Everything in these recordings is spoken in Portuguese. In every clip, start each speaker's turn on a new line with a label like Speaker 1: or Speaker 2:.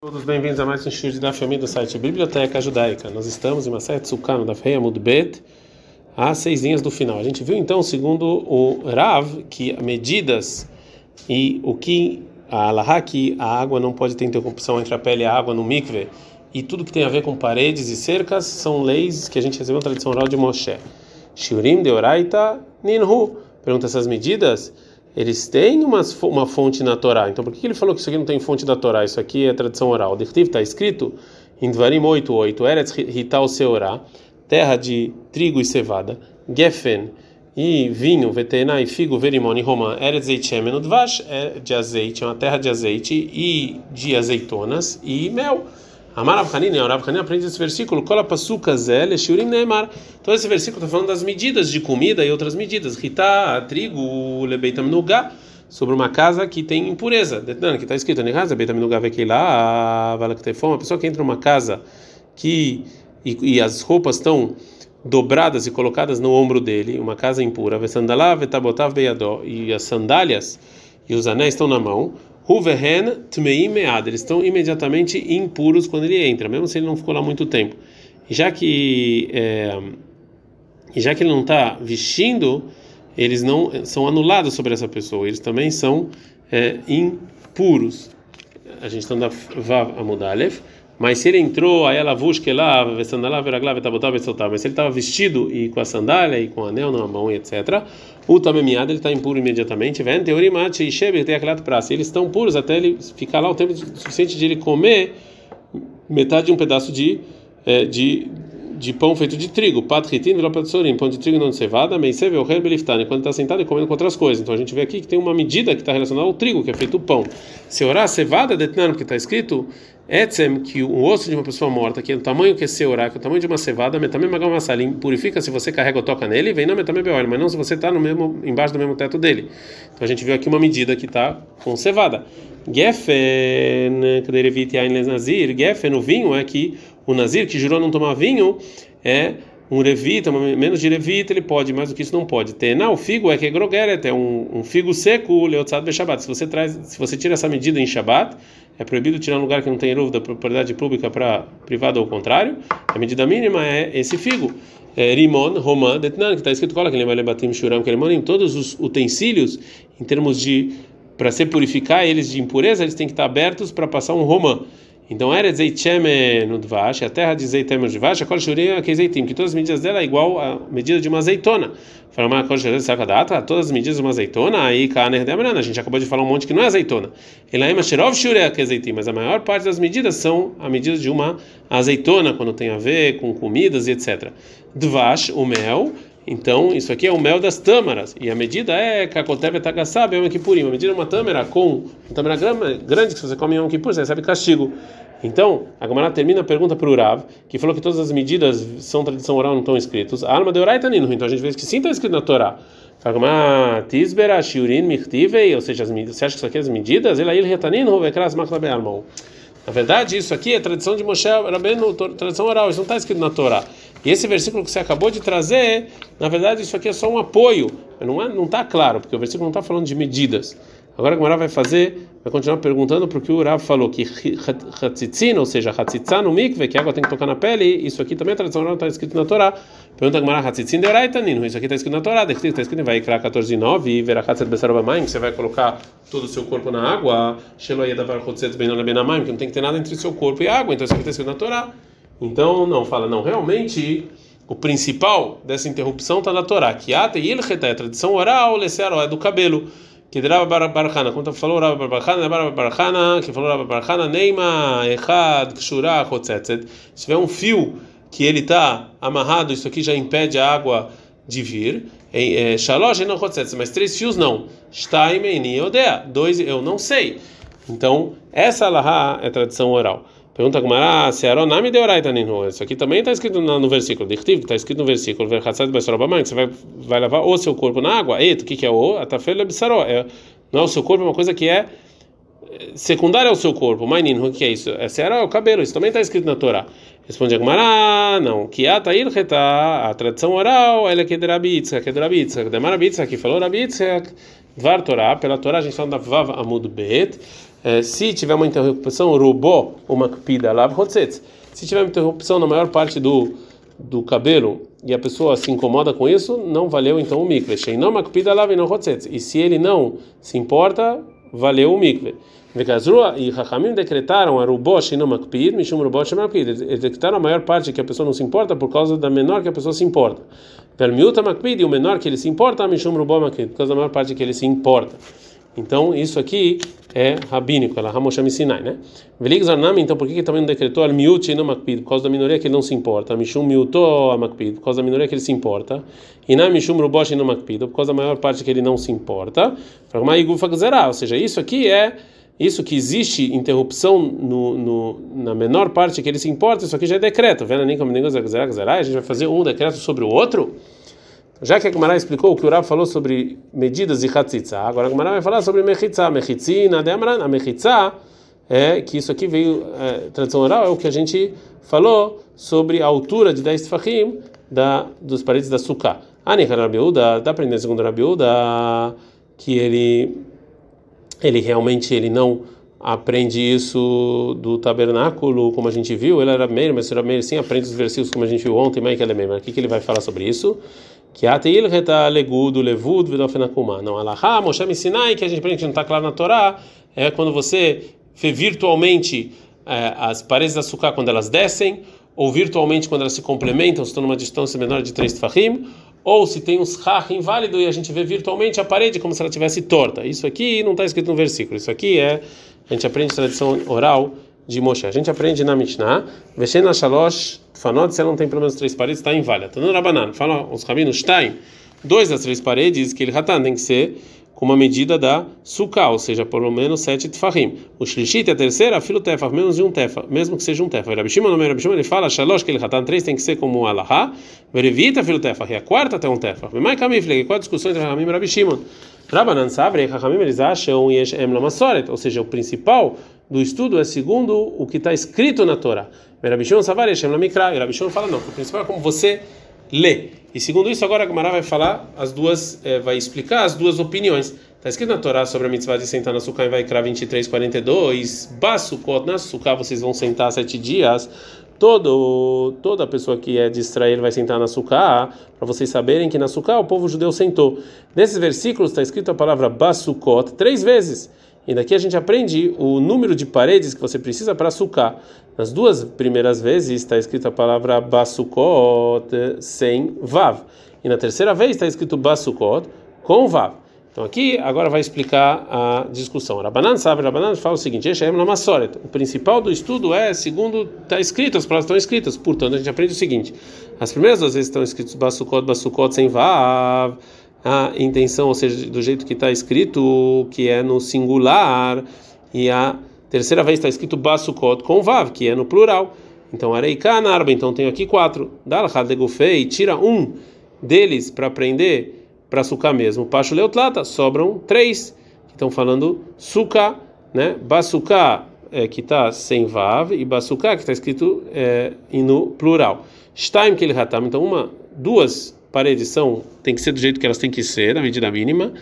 Speaker 1: Todos bem-vindos a mais um show da família do site Biblioteca Judaica. Nós estamos em Masayat Tsukano da Feia Mudbet, às seis linhas do final. A gente viu então, segundo o Rav, que medidas e o que a Alaha, que a água não pode ter interrupção entre a pele e a água no mikve, e tudo que tem a ver com paredes e cercas são leis que a gente recebeu na tradição oral de Moshe. Shiurim de Oraita Ninhu. Pergunta essas medidas eles têm uma, uma fonte na Torá. Então por que ele falou que isso aqui não tem fonte da Torá? Isso aqui é tradição oral. O está escrito em Dvarim 8.8, Eretz Hital Seorá, terra de trigo e cevada, Gefen e vinho, Vetena e figo, Verimon e Romã, Eretz Eichemen, Udvash, é de azeite, é uma terra de azeite e de azeitonas e mel. Amar Abhanin, Rav Hanin aprende esse versículo, Kola Pasuka Zel, Shurim Neemar. Então esse versículo está falando das medidas de comida e outras medidas. Rita, trigo, Lebeitam Nugá, sobre uma casa que tem impureza. Que está escrito, Nehaz, Lebeitam Nugá Vekeilá, Valaktefon, uma pessoa que entra numa casa que, e, e as roupas estão dobradas e colocadas no ombro dele, uma casa impura, e as sandálias e os anéis estão na mão, Huvehen Tmeim Mead, eles estão imediatamente impuros quando ele entra, mesmo se ele não ficou lá muito tempo. Já que é, já que ele não está vestindo, eles não são anulados sobre essa pessoa, eles também são é, impuros. A gente está na Vav Amudalev. Mas se ele entrou, aí ela busca lá, sandalá, veragla, vetabotar, soltar. Mas se ele estava vestido e com a sandália e com o anel na mão, etc. O tamemiado ele está impuro imediatamente. Vem teoria mate e shebe tem aquela praça. Eles estão puros até ele ficar lá o tempo suficiente de ele comer metade de um pedaço de é, de de pão feito de trigo, patritin, pão de trigo não de cevada, meiseve, o beliftane, quando está sentado e comendo com outras coisas. Então a gente vê aqui que tem uma medida que está relacionada ao trigo, que é feito o pão. Se orar cevada, detnan, que está escrito, etzem, que o osso de uma pessoa morta, que é o tamanho que é seorá, que é o tamanho de uma cevada, metamem magamasalim, purifica se você carrega ou toca nele, vem não metamem beol, mas não se você está embaixo do mesmo teto dele. Então a gente viu aqui uma medida que está com cevada. Yain Nazir, Gefen, o vinho é que o Nazir, que jurou não tomar vinho, é um levita, menos de levita, ele pode, mais do que isso não pode. Ter, não, o figo é que é grogeret, é um, um figo seco, leotzad be Shabbat. Se você traz, se você tira essa medida em Shabbat, é proibido tirar um lugar que não tem ervo da propriedade pública para privado ou ao contrário. A medida mínima é esse figo. É, rimon, romã, detnan, que está escrito, cola que ele vai lebatim shuram, que ele todos os utensílios, em termos de, para se purificar eles de impureza, eles têm que estar abertos para passar um romã. Então, era Zeitcheme no Dvash, a terra de Zeitem no Dvash, a Kol Shurim que Zeitim, que todas as medidas dela é igual à medida de uma azeitona. Fala, Kol Shurim Sakadata, todas as medidas de uma azeitona, aí Kaner Demrana, a gente acabou de falar um monte que não é azeitona. Elaima Shirov Shurim que Zeitim, mas a maior parte das medidas são a medida de uma azeitona, quando tem a ver com comidas e etc. Dvash, o mel, então, isso aqui é o mel das tâmaras. E a medida é Kakoteve Tagassab, é uma Kippurim. A medida é uma tâmara com uma tâmara grande, que você come um Kippur, você recebe castigo. Então, a Gamara termina a pergunta para o Rav, que falou que todas as medidas são tradição oral, não estão escritas. A alma de Oraita Nino. Então a gente vê que sim está escrito na Torá. Tisbera, Shiurin, Mirtivei, ou seja, as medidas, você acha que isso aqui é as medidas? Ele aí retanin, Rovekras, Maklabe Almon. Na verdade, isso aqui é tradição de Moshe Rabbeinu, tradição oral, isso não está escrito na Torá. E esse versículo que você acabou de trazer, na verdade, isso aqui é só um apoio, não é, não está claro, porque o versículo não está falando de medidas. Agora a Gemara vai fazer, vai continuar perguntando porque o Rav falou que hatzitzin, ou seja, hatzitzá no mikve, que a água tem que tocar na pele, isso aqui também é tradição oral, está escrito na Torá. Pergunta a Gemara, hatzitzin de oraitanin, isso aqui está escrito na Torá, está escrito em Vaikra 14.9, e verachatzet besarobamaim, que você vai colocar todo o seu corpo na água, sheloyedavar chotzet benamaim, que não tem que ter nada entre o seu corpo e a água, então isso aqui está escrito na Torá. Então, não, fala, não, realmente o principal dessa interrupção está na Torá, que ata e é tradição oral, lesearo, é do cabelo. Que Rava Barachana, como falou Rava Barachana, Rava Barachana, que falou Rava Barachana, Neima, Echad, Kshura, Chotzetzet. Se tiver um fio que ele está amarrado, isso aqui já impede a água de vir. É, Shalosh, não Chotzetzet, mas três fios não. Shtaim, Eni, Odea. Dois, eu não sei. Então, essa alahá é tradição oral. Pergunta ah, se Aronami de Oraita Ninhu. Isso aqui também está escrito no, no versículo. Está escrito no versículo. que você vai, vai lavar o seu corpo na água. Eita, o que, que é o? Atafel Bisaró. É, não é o seu corpo, é uma coisa que é, secundária ao seu corpo. Mainin, o que é isso? Essa era o cabelo, isso também está escrito na Torá. Responde Agmará, não. Que atair a tradição oral, ela é que é de Rabitzak, que é de Rabitzak. Demar Rabitzak, que falou Rabitzak, Dvar Torá, pela Torá a gente fala da Vav Amud Bet. É, se tiver uma interrupção, robô, uma lav hotzetz. Se tiver uma interrupção na maior parte do, do cabelo e a pessoa se incomoda com isso, não valeu então o mikve. Sheinam não. E se ele não se importa, valeu o mikve. Vegazrua e Rahamim decretaram a Rubosh não Makpid, Mishum Rubosh Makpid. Eles decretaram a maior parte que a pessoa não se importa por causa da menor que a pessoa se importa. Velmiuta Makpid, o menor que ele se importa, Mishum Rubosh Makpid, por causa da maior parte que ele se importa. Então, isso aqui é rabínico, ela Hamosham Sinai, né? Velig Zarnami, então, por que, que também não decretou al miut e não makpid? Por causa da minoria que ele não se importa. Mishum miuto a makpid, por causa da minoria que ele se importa. E na mishum rubosh e não makpid, por causa da maior parte que ele não se importa. Ou seja, isso aqui é isso que existe interrupção no, no, na menor parte que ele se importa, isso aqui já é decreto. Vendo nem como a gente vai fazer um decreto sobre o outro. Já que a Gemara explicou o que o Rav falou sobre medidas de Hatzitza, agora a Gemara vai falar sobre Mechitza. De Amran. A Mechitza é que isso aqui veio, é, tradição oral, é o que a gente falou sobre a altura de 10 Tfahim da, dos paredes da Sukkah. Ah, nem Rabiuda, dá para entender segundo Rabiuda que ele ele realmente ele não aprende isso do tabernáculo, como a gente viu, ele era meio, mas era meio sim aprende os versículos como a gente viu ontem, mas que ele meio. O que, que ele vai falar sobre isso? Que ateil reta legudo levud vedofenakuma. Não, alahá, Moshe Sinai, que a gente aprende que não está claro na Torá, é quando você vê virtualmente é, as paredes da açúcar quando elas descem, ou virtualmente quando elas se complementam, estão numa distância menor de 3 tfahim, ou se tem um schach inválido e a gente vê virtualmente a parede como se ela tivesse torta. Isso aqui não está escrito no versículo. Isso aqui é a gente aprende tradição oral de Moshe. A gente aprende na Mishnah, Veshena Shalosh Fanot, se ela não tem pelo menos três paredes, está inválida. Tanto Rabanan, fala os rabinos, Stein, dois das três paredes, que ele ratan tem que ser com uma medida da suká, ou seja, pelo menos sete tefahim. O shlishit, a terceira, filo tefah, menos de um tefah, mesmo que seja um tefah. Rabi Shimon, no Rabi Shimon, ele fala, shalosh, que ele ratan três tem que ser como um alahá, verevita filo tefah, e a quarta até um tefah. Vem mais kamifle, qual a discussão entre Rahamim e Rabi Shimon? Rabanan sabre, Rahamim, eles acham, yesh em lamasoret, ou seja, o principal do estudo é segundo o que está escrito na Torá. Rabi Shimon savar, yesh em lamikra, Shimon fala, não, o principal é como você lê. E segundo isso, agora a Gemara vai falar as duas, é, vai explicar as duas opiniões. Está escrito na Torá sobre a mitzvah de sentar na sukkah em Vaikra 23, 42. Basukot, na sukkah vocês vão sentar sete dias. Todo, toda pessoa que é de Israel vai sentar na sukkah, para vocês saberem que na sukkah o povo judeu sentou. Nesses versículos está escrito a palavra basukot três vezes. E daqui a gente aprende o número de paredes que você precisa para sukkah. Nas duas primeiras vezes está escrita a palavra basukot sem vav. E na terceira vez está escrito basukot com vav. Então aqui agora vai explicar a discussão. Rabanan sabe, Rabanan fala o seguinte: o principal do estudo é segundo está escrito, as palavras estão escritas. Portanto, a gente aprende o seguinte: as primeiras duas vezes estão escritos basukot, basukot sem vav a intenção, ou seja, do jeito que está escrito, que é no singular, e a terceira vez está escrito basukot com vav, que é no plural. Então, areika narba, então tenho aqui quatro. Dalhad legufei, tira um deles para aprender para sucar mesmo. Pacho leutlata, sobram três, que estão falando suka, né? Basuka, é, que está sem vav, e basuka, que está escrito é, no plural. Shtaim que ele então uma, duas paredes são tem que ser do jeito que elas têm que ser, na medida mínima.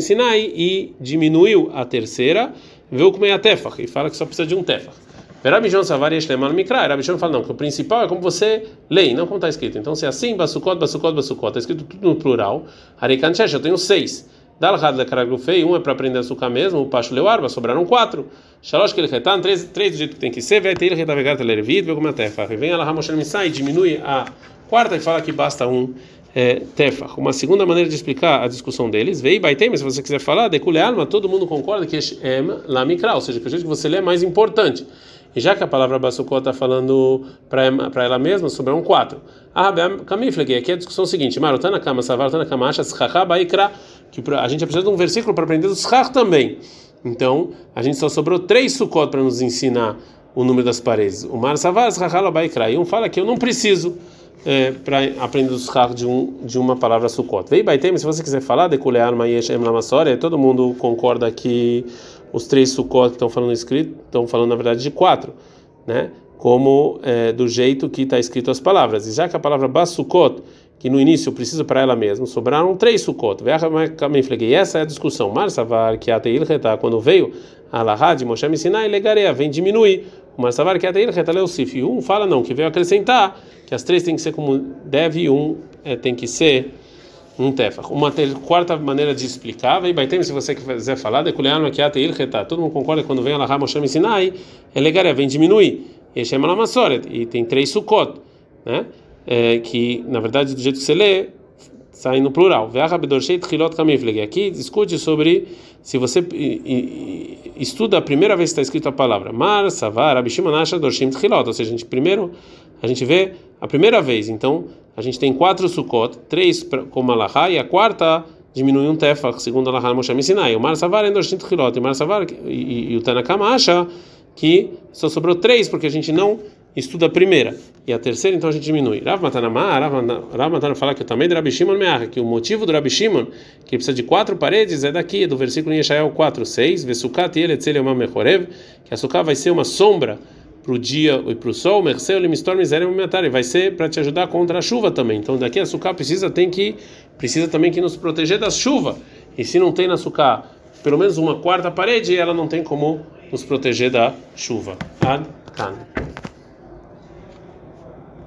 Speaker 1: Sinai e diminuiu a terceira, veio comer a tefach e fala que só precisa de um tefach. Rabishon Savari Eshleman Mikra. Rabishon fala não, que o principal é como você lê, não como está escrito. Então, se é assim, Basukot, Basukot, Basukot, está escrito tudo no plural. Harikan eu tenho seis. Dalhad Lekaragrufei, um é para aprender a sucar mesmo, o Pacho Leuarba, sobraram quatro. Shalosh retan, três, três do jeito que tem que ser, vai ter ele retavegar telerevit, vê como é tefa. Vem ela Ramoshen Misai, diminui a quarta e fala que basta um é, tefach. Uma segunda maneira de explicar a discussão deles, veio Baitem, se você quiser falar, de alma, todo mundo concorda que é Lamikra, ou seja, que o jeito que você lê é mais importante. E já que a palavra Basukot está falando para ela mesma, sobraram quatro. Ah, Kamifleg, aqui é a discussão seguinte: Marotana Kama, Savarotana Kamacha, Schacha Baikra que a gente precisa de um versículo para aprender os Har também. Então, a gente só sobrou três Sukkot para nos ensinar o número das paredes. O Mar Savar, Baikra. E um fala que eu não preciso. É, para aprender os carros de, um, de uma palavra Sukkot. Vei Baitem, se você quiser falar de Kulear Mayesh Em Lamassore, todo mundo concorda que os três Sukkot que estão falando escrito, estão falando na verdade de quatro, né? Como é, do jeito que está escrito as palavras. E já que a palavra Basukot, que no início precisa para ela mesma, sobraram três Sukkot. E essa é a discussão. Marsavar, que até Ilhetá, quando veio a Lahad, Moshe Sinai, Legarea, vem diminuir. O Marsavar, que até Ilhetá, Leusif. E um fala não, que veio acrescentar que as três têm que ser como deve um é, tem que ser um tefach. Uma quarta maneira de explicar, vai baitem se você quiser falar, de kuleano que ate ilcheta. Todo mundo concorda que quando vem a Lahá Moshe Sinai, é legal, vem diminuir. E chama Masoret, e tem três sukkot, né? É, que na verdade do jeito que você lê sai no plural. Aqui discute sobre se você estuda a primeira vez que está escrito a palavra Mar, Savar, Abishimanasha, Dorshim Tchilot, ou seja, a gente primeiro a gente vê a primeira vez. Então, a gente tem quatro Sukkot, três como Alahá, e a quarta diminui um Tefach, segundo Alahá Moshe Sinai. O Mar Savar Dorshim Tchilot, e Mar Savar e o Tanakama acha que só sobrou três, porque a gente não estuda a primeira e a terceira, então a gente diminui. Rav Matanamá, Rav Matana fala que também do Rabi Shimon Meach, que o motivo do Rabi Shimon, que precisa de quatro paredes, é daqui, do versículo em Yeshayahu 4, 6, Vesukat Yeletzel Yomam Mechorev, que a Sukkah vai ser uma sombra para o dia e para o sol, Merceu Limistor Miséria Momentari, vai ser para te ajudar contra a chuva também. Então daqui a Sukkah precisa, tem que, precisa também que nos proteger da chuva. E se não tem na Sukkah pelo menos uma quarta parede, ela não tem como nos proteger da chuva. Ad -kan.